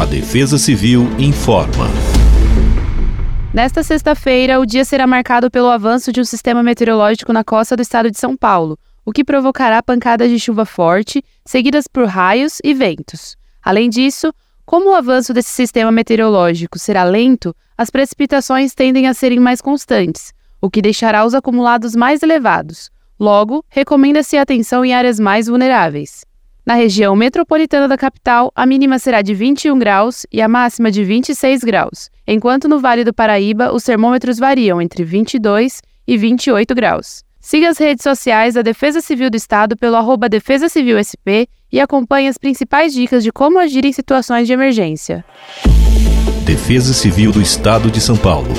A Defesa Civil informa. Nesta sexta-feira, o dia será marcado pelo avanço de um sistema meteorológico na costa do estado de São Paulo, o que provocará pancadas de chuva forte, seguidas por raios e ventos. Além disso, como o avanço desse sistema meteorológico será lento, as precipitações tendem a serem mais constantes, o que deixará os acumulados mais elevados. Logo, recomenda-se atenção em áreas mais vulneráveis. Na região metropolitana da capital, a mínima será de 21 graus e a máxima de 26 graus, enquanto no Vale do Paraíba os termômetros variam entre 22 e 28 graus. Siga as redes sociais da Defesa Civil do Estado pelo arroba Defesa Civil SP e acompanhe as principais dicas de como agir em situações de emergência. Defesa Civil do Estado de São Paulo.